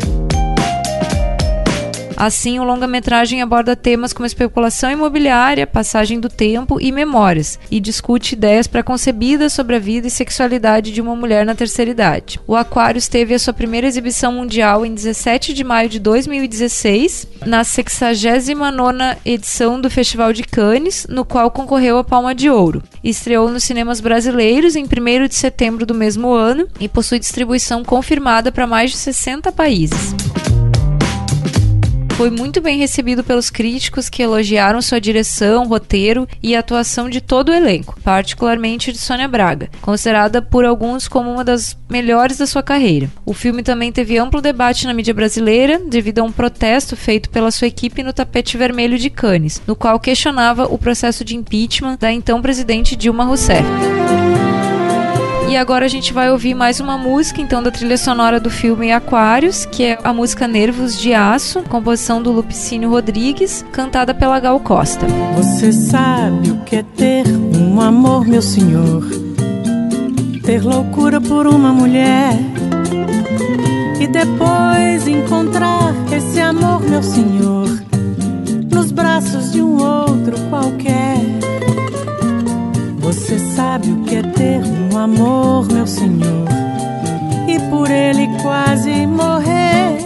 Assim, o longa-metragem aborda temas como especulação imobiliária, passagem do tempo e memórias, e discute ideias preconcebidas sobre a vida e sexualidade de uma mulher na terceira idade. O Aquarius teve a sua primeira exibição mundial em 17 de maio de 2016, na 69ª edição do Festival de Cannes, no qual concorreu a Palma de Ouro. Estreou nos cinemas brasileiros em 1 de setembro do mesmo ano e possui distribuição confirmada para mais de 60 países. Foi muito bem recebido pelos críticos que elogiaram sua direção, roteiro e atuação de todo o elenco, particularmente de Sônia Braga, considerada por alguns como uma das melhores da sua carreira. O filme também teve amplo debate na mídia brasileira devido a um protesto feito pela sua equipe no tapete vermelho de Cannes, no qual questionava o processo de impeachment da então presidente Dilma Rousseff. E agora a gente vai ouvir mais uma música, então, da trilha sonora do filme Aquários, que é a música Nervos de Aço, composição do Lupicínio Rodrigues, cantada pela Gal Costa. Você sabe o que é ter um amor, meu senhor? Ter loucura por uma mulher e depois encontrar esse amor, meu senhor, nos braços de um outro qualquer. Amor, meu senhor, e por ele quase morrer,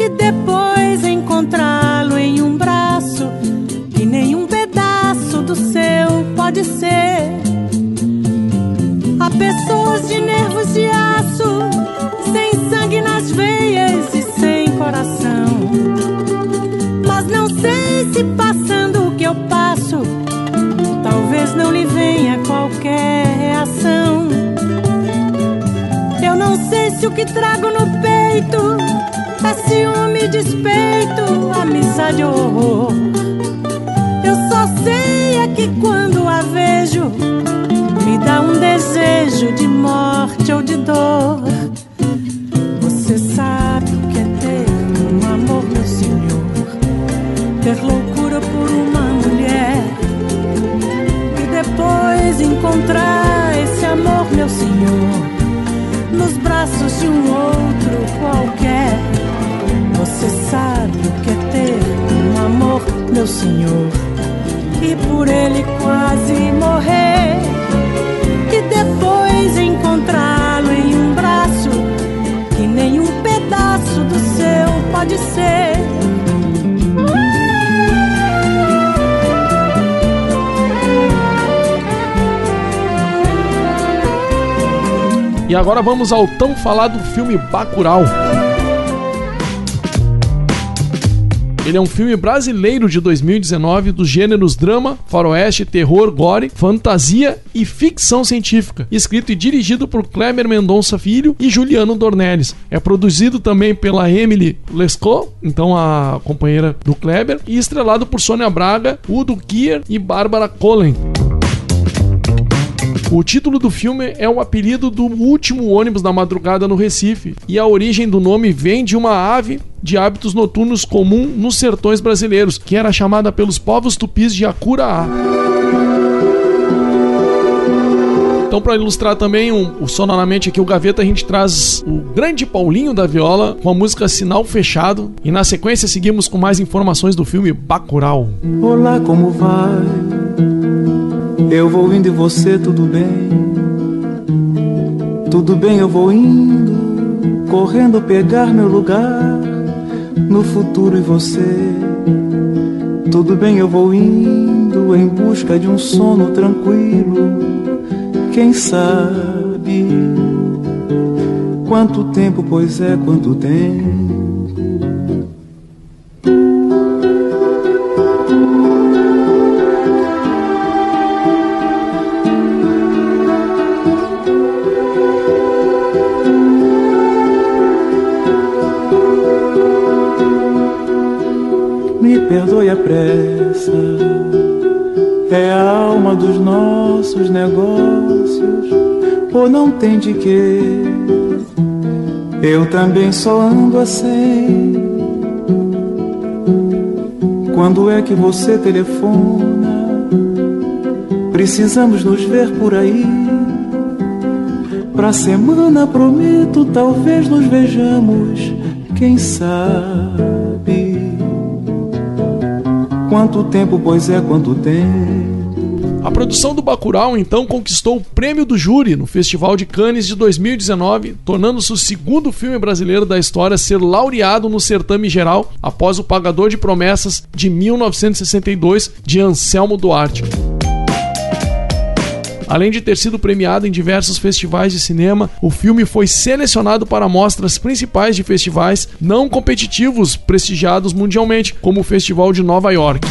e depois encontrá-lo em um braço que nenhum pedaço do seu pode ser. Há pessoas de nervos de aço, sem sangue nas veias e sem coração. Mas não sei se passando o que eu passo talvez não lhe venha qualquer trago no peito é ciúme, despeito, amizade horror. Eu só sei é que quando a vejo, me dá um desejo de morte ou de dor. Você sabe o que é ter um amor, meu senhor, ter loucura por uma mulher depois encontrar braços de um outro qualquer. Você sabe o que é ter um amor, meu senhor, e por ele quase morrer. E depois encontrá-lo em um braço que nenhum pedaço do seu pode ser. E agora vamos ao tão falado filme Bacurau. Ele é um filme brasileiro de 2019 dos gêneros drama, faroeste, terror, gore, fantasia e ficção científica, escrito e dirigido por Kleber Mendonça Filho e Juliano Dornelles. É produzido também pela Emily Lescaut, então a companheira do Kleber, e estrelado por Sônia Braga, Udo Kier e Bárbara Collen. O título do filme é o apelido do último ônibus da madrugada no Recife, e a origem do nome vem de uma ave de hábitos noturnos comum nos sertões brasileiros, que era chamada pelos povos tupis de Acuraá. Então, para ilustrar também um, o sonoramente aqui o Gaveta, a gente traz o grande Paulinho da Viola com a música Sinal Fechado. E na sequência seguimos com mais informações do filme Bacurau. Olá, como vai? Eu vou indo e você, tudo bem? Tudo bem, eu vou indo, correndo pegar meu lugar no futuro e você. Tudo bem, eu vou indo em busca de um sono tranquilo. Quem sabe quanto tempo, pois é, quanto tempo. É pressa, é a alma dos nossos negócios, ou não tem de quê. Eu também só ando assim. Quando é que você telefona? Precisamos nos ver por aí. Pra semana prometo, talvez nos vejamos. Quem sabe? Quanto tempo, pois é, quanto tempo? A produção do Bacurau então conquistou o prêmio do júri no Festival de Cannes de 2019, tornando-se o segundo filme brasileiro da história a ser laureado no certame geral após O Pagador de Promessas de 1962 de Anselmo Duarte. Além de ter sido premiado em diversos festivais de cinema, o filme foi selecionado para mostras principais de festivais não competitivos prestigiados mundialmente, como o Festival de Nova York.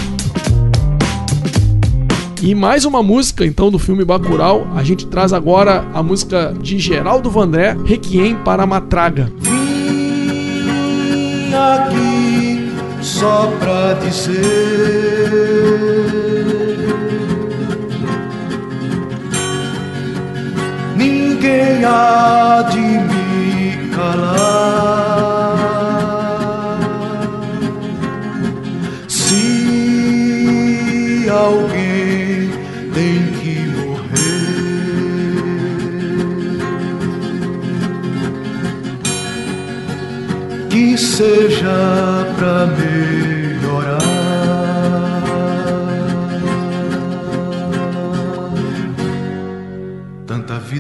E mais uma música, então, do filme Bacurau. A gente traz agora a música de Geraldo Vandré, Requiem para a Matraga. Vim aqui só pra dizer Ninguém há de me calar Se alguém tem que morrer. Que seja pra melhorar.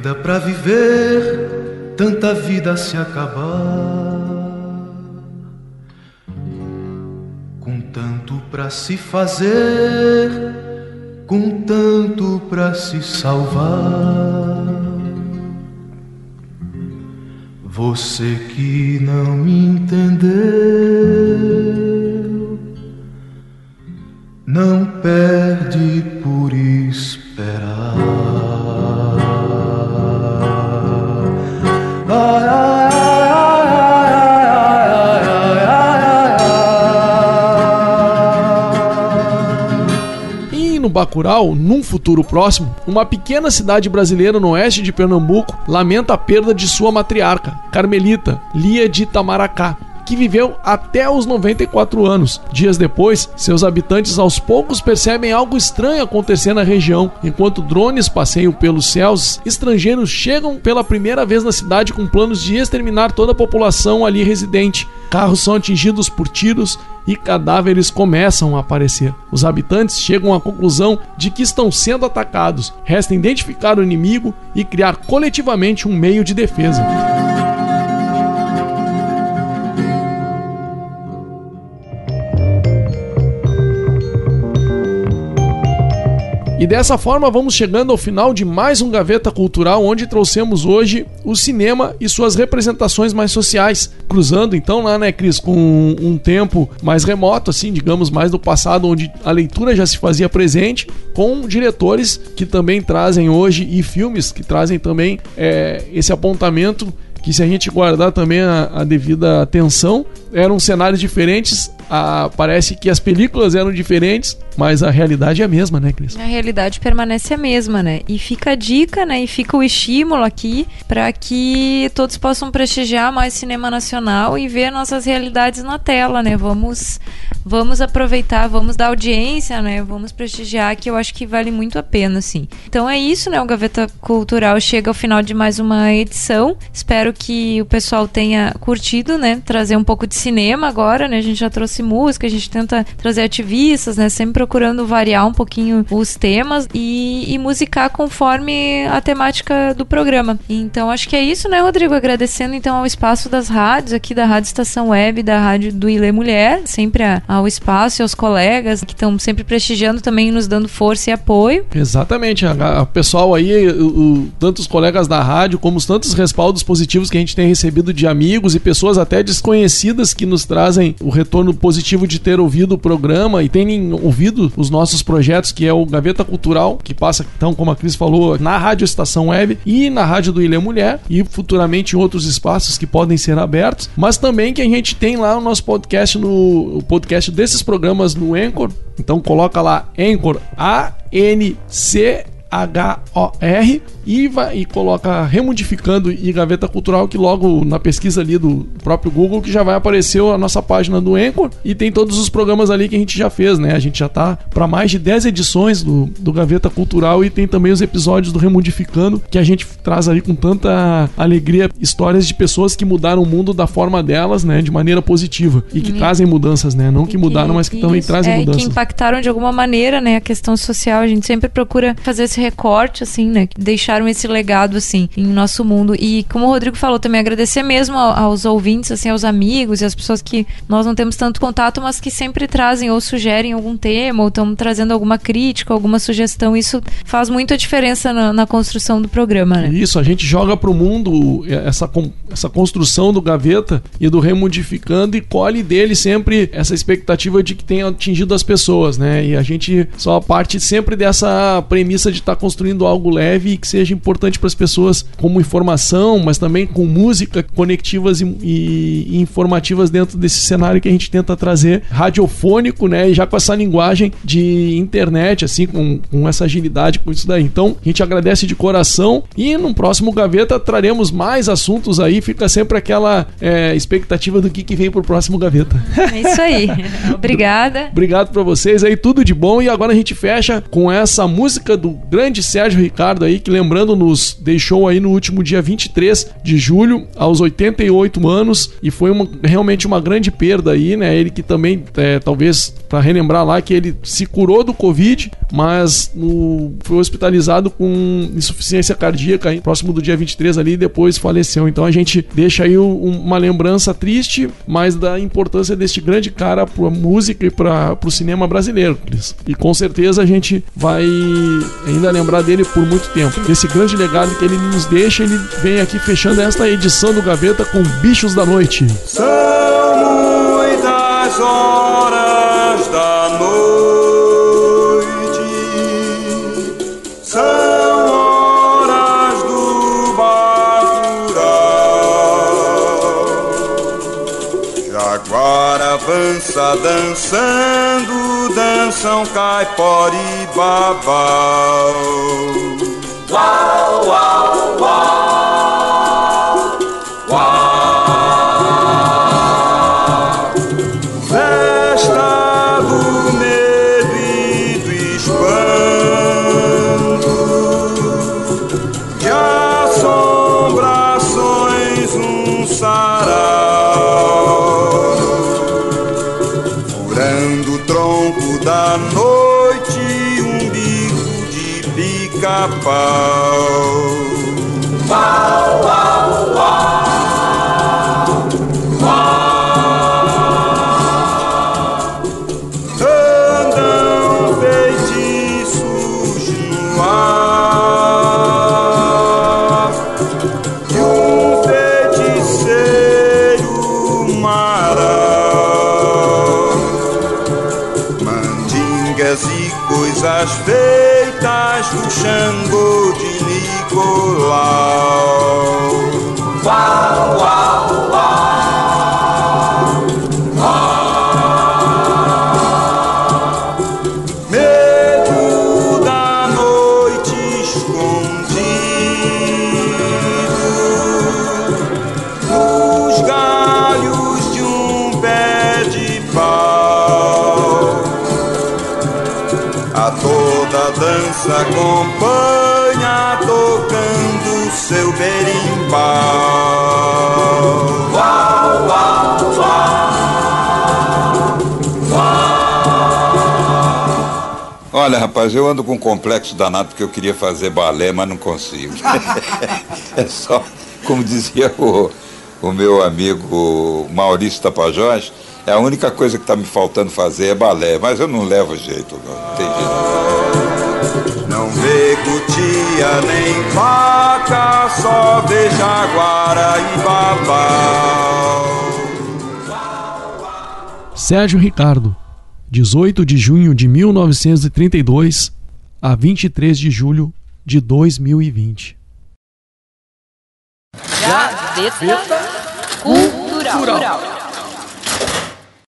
Vida pra viver, tanta vida se acabar. Com tanto pra se fazer com tanto para se salvar. Você que não me entendeu, não perde no Bacurau, num futuro próximo, uma pequena cidade brasileira no oeste de Pernambuco lamenta a perda de sua matriarca, Carmelita, Lia de Itamaracá, que viveu até os 94 anos. Dias depois, seus habitantes aos poucos percebem algo estranho acontecer na região. Enquanto drones passeiam pelos céus, estrangeiros chegam pela primeira vez na cidade com planos de exterminar toda a população ali residente. Carros são atingidos por tiros e cadáveres começam a aparecer. Os habitantes chegam à conclusão de que estão sendo atacados. Resta identificar o inimigo e criar coletivamente um meio de defesa. E dessa forma vamos chegando ao final de mais um Gaveta Cultural, onde trouxemos hoje o cinema e suas representações mais sociais. Cruzando então lá, né, Cris, com um, tempo mais remoto, assim, digamos, mais do passado, onde a leitura já se fazia presente, com diretores que também trazem hoje e filmes que trazem também é, esse apontamento que se a gente guardar também a, a devida atenção, eram cenários diferentes, a, parece que as películas eram diferentes, mas a realidade é a mesma, né, Cris? A realidade permanece a mesma, né? E fica a dica, né? E fica o estímulo aqui para que todos possam prestigiar mais cinema nacional e ver nossas realidades na tela, né? Vamos, vamos aproveitar, vamos dar audiência, né? Vamos prestigiar, que eu acho que vale muito a pena, assim. Então é isso, né? O Gaveta Cultural chega ao final de mais uma edição. Espero que o pessoal tenha curtido, né? Trazer um pouco de cinema agora, né? A gente já trouxe música, a gente tenta trazer ativistas, né? Sempre procurando variar um pouquinho os temas e, e musicar conforme a temática do programa. Então acho que é isso, né, Rodrigo? Agradecendo então ao espaço das rádios, aqui da Rádio Estação Web, da Rádio do Ilê Mulher, sempre ao espaço e aos colegas que estão sempre prestigiando também, nos dando força e apoio. Exatamente, a pessoal aí, o, o, tanto os colegas da rádio como os tantos respaldos positivos que a gente tem recebido de amigos e pessoas até desconhecidas que nos trazem o retorno positivo de ter ouvido o programa e terem ouvido os nossos projetos, que é o Gaveta Cultural, que passa, então, como a Cris falou, na Rádio Estação Web e na Rádio do Ilha Mulher e futuramente em outros espaços que podem ser abertos, mas também que a gente tem lá o nosso podcast no o podcast desses programas no Anchor. Então coloca lá Anchor A N C H-O-R e, vai, e coloca remodificando e gaveta cultural que logo na pesquisa ali do próprio Google que já vai aparecer a nossa página do Anchor e tem todos os programas ali que a gente já fez, né? A gente já tá para mais de 10 edições do, do Gaveta Cultural e tem também os episódios do Remodificando que a gente traz ali com tanta alegria histórias de pessoas que mudaram o mundo da forma delas, né? De maneira positiva e que E- trazem mudanças, né? Não que mudaram, mas que também Isso, trazem é, mudanças. que impactaram de alguma maneira, né, a questão social. A gente sempre procura fazer esse recorte, assim, né, que deixaram esse legado, assim, em nosso mundo. E como o Rodrigo falou também, agradecer mesmo ao- aos ouvintes, assim, aos amigos e às pessoas que nós não temos tanto contato, mas que sempre trazem ou sugerem algum tema ou estão trazendo alguma crítica, alguma sugestão. Isso faz muita diferença na, na construção do programa, né? Isso, a gente joga pro mundo essa, essa construção do gaveta e do remodificando e colhe dele sempre essa expectativa de que tenha atingido as pessoas, né? E a gente só parte sempre dessa premissa de estar construindo algo leve e que seja importante para as pessoas como informação, mas também com música conectivas e, e- informativas dentro desse cenário que a gente tenta trazer radiofônico, né? E já com essa linguagem de internet, assim, com, com essa agilidade, com isso daí. Então, a gente agradece de coração e no próximo Gaveta traremos mais assuntos aí. Fica sempre aquela é, expectativa do que, que vem pro próximo Gaveta. É isso aí. Obrigada. Obrigado pra vocês aí, tudo de bom. E agora a gente fecha com essa música do grande Sérgio Ricardo aí, que lembrando, nos deixou aí no último dia 23 de julho, aos 88 anos. E foi uma- realmente uma grande perda aí, né? Ele que também, é, talvez, pra relembrar lá, que ele se curou do Covid, mas no- foi hospitalizado com insuficiência cardíaca aí, próximo do dia 23 ali, e depois faleceu. Então a gente deixa aí um- uma lembrança triste, mas da importância deste grande cara pra música e para pro cinema brasileiro, Cris. E com certeza a gente vai ainda lembrar dele por muito tempo. Esse grande legado que ele nos deixa, ele vem aqui fechando esta edição do Gaveta com Bichos da Noite. São muitas horas da noite, são horas do. Jaguar avança dançando, dançam caipora e babau. Uau, uau, Olha, rapaz, eu ando com um complexo danado porque eu queria fazer balé, mas não consigo. é só, como dizia o, o meu amigo Maurício Tapajós, é a única coisa que está me faltando fazer é balé, mas eu não levo jeito, não, não tem jeito. Não vê cutia nem vaca, só vê jaguara e babau. Sérgio Ricardo, 18 de junho de 1932 a 23 de julho de 2020. Gazeta Cultural.